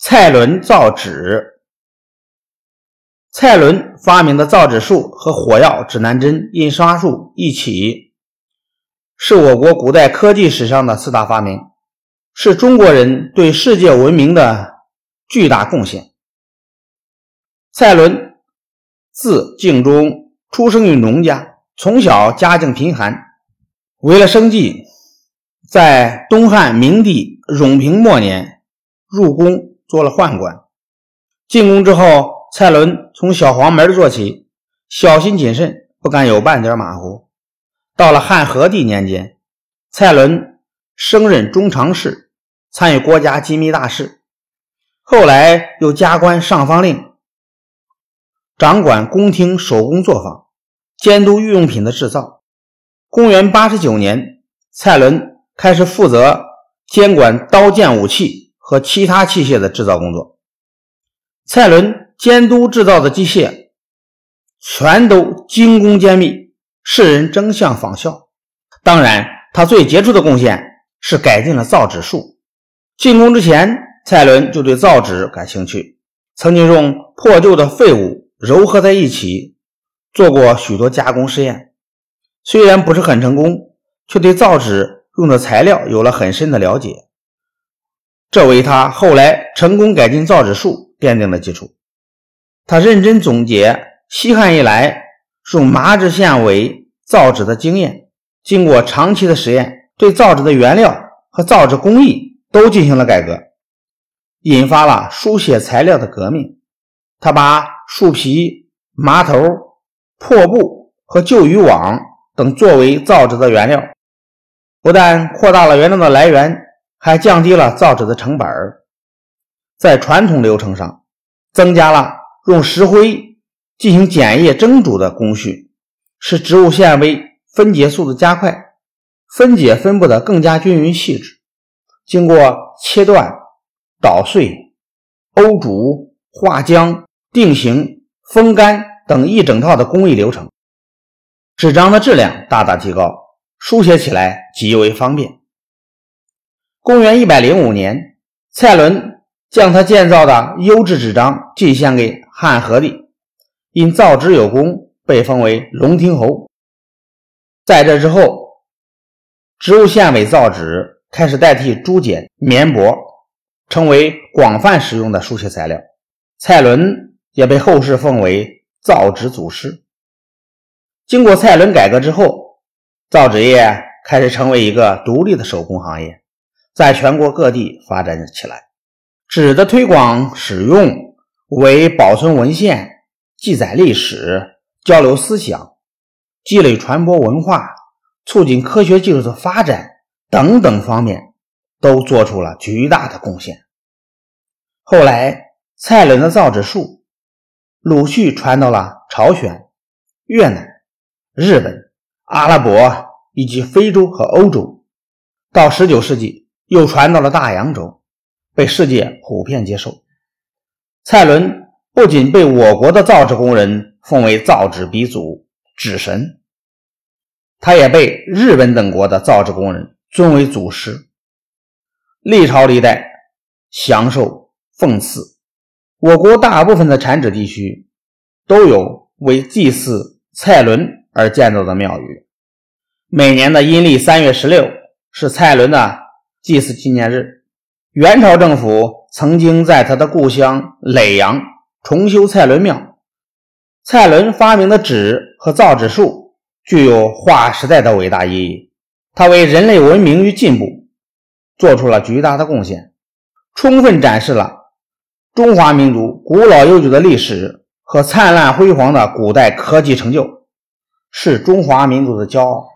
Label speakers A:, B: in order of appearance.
A: 蔡伦造纸。蔡伦发明的造纸术和火药、指南针、印刷术一起，是我国古代科技史上的四大发明，是中国人对世界文明的巨大贡献。蔡伦字敬忠，出生于农家，从小家境贫寒，为了生计。在东汉明帝永平末年，入宫做了宦官。进宫之后，蔡伦从小黄门做起，小心谨慎，不敢有半点马虎。到了汉和帝年间，蔡伦升任中常侍，参与国家机密大事。后来又加官上方令，掌管宫廷手工作坊，监督御用品的制造。公元八十九年，蔡伦。开始负责监管刀剑武器和其他器械的制造工作。蔡伦监督制造的机械全都精工兼密，世人争相仿效。当然，他最杰出的贡献是改进了造纸术。进宫之前，蔡伦就对造纸感兴趣，曾经用破旧的废物糅合在一起做过许多加工试验，虽然不是很成功，却对造纸。用的材料有了很深的了解，这为他后来成功改进造纸术奠定了基础。他认真总结西汉以来用麻质纤维造纸的经验，经过长期的实验，对造纸的原料和造纸工艺都进行了改革，引发了书写材料的革命。他把树皮、麻头、破布和旧渔网等作为造纸的原料。不但扩大了原料的来源，还降低了造纸的成本在传统流程上，增加了用石灰进行碱液蒸煮的工序，使植物纤维分解速度加快，分解分布的更加均匀细致。经过切断、捣碎、沤煮、化浆、定型、风干等一整套的工艺流程，纸张的质量大大提高。书写起来极为方便。公元一百零五年，蔡伦将他建造的优质纸张进献给汉和帝，因造纸有功，被封为龙亭侯。在这之后，植物纤维造纸开始代替竹简、棉帛，成为广泛使用的书写材料。蔡伦也被后世奉为造纸祖师。经过蔡伦改革之后，造纸业开始成为一个独立的手工行业，在全国各地发展起来。纸的推广使用为保存文献、记载历史、交流思想、积累传播文化、促进科学技术的发展等等方面，都做出了巨大的贡献。后来，蔡伦的造纸术陆续传到了朝鲜、越南、日本。阿拉伯以及非洲和欧洲，到十九世纪又传到了大洋洲，被世界普遍接受。蔡伦不仅被我国的造纸工人奉为造纸鼻祖、纸神，他也被日本等国的造纸工人尊为祖师，历朝历代享受奉祀。我国大部分的产纸地区都有为祭祀蔡伦。而建造的庙宇，每年的阴历三月十六是蔡伦的祭祀纪念日。元朝政府曾经在他的故乡耒阳重修蔡伦庙。蔡伦发明的纸和造纸术具有划时代的伟大意义，他为人类文明与进步做出了巨大的贡献，充分展示了中华民族古老悠久的历史和灿烂辉煌的古代科技成就。是中华民族的骄傲。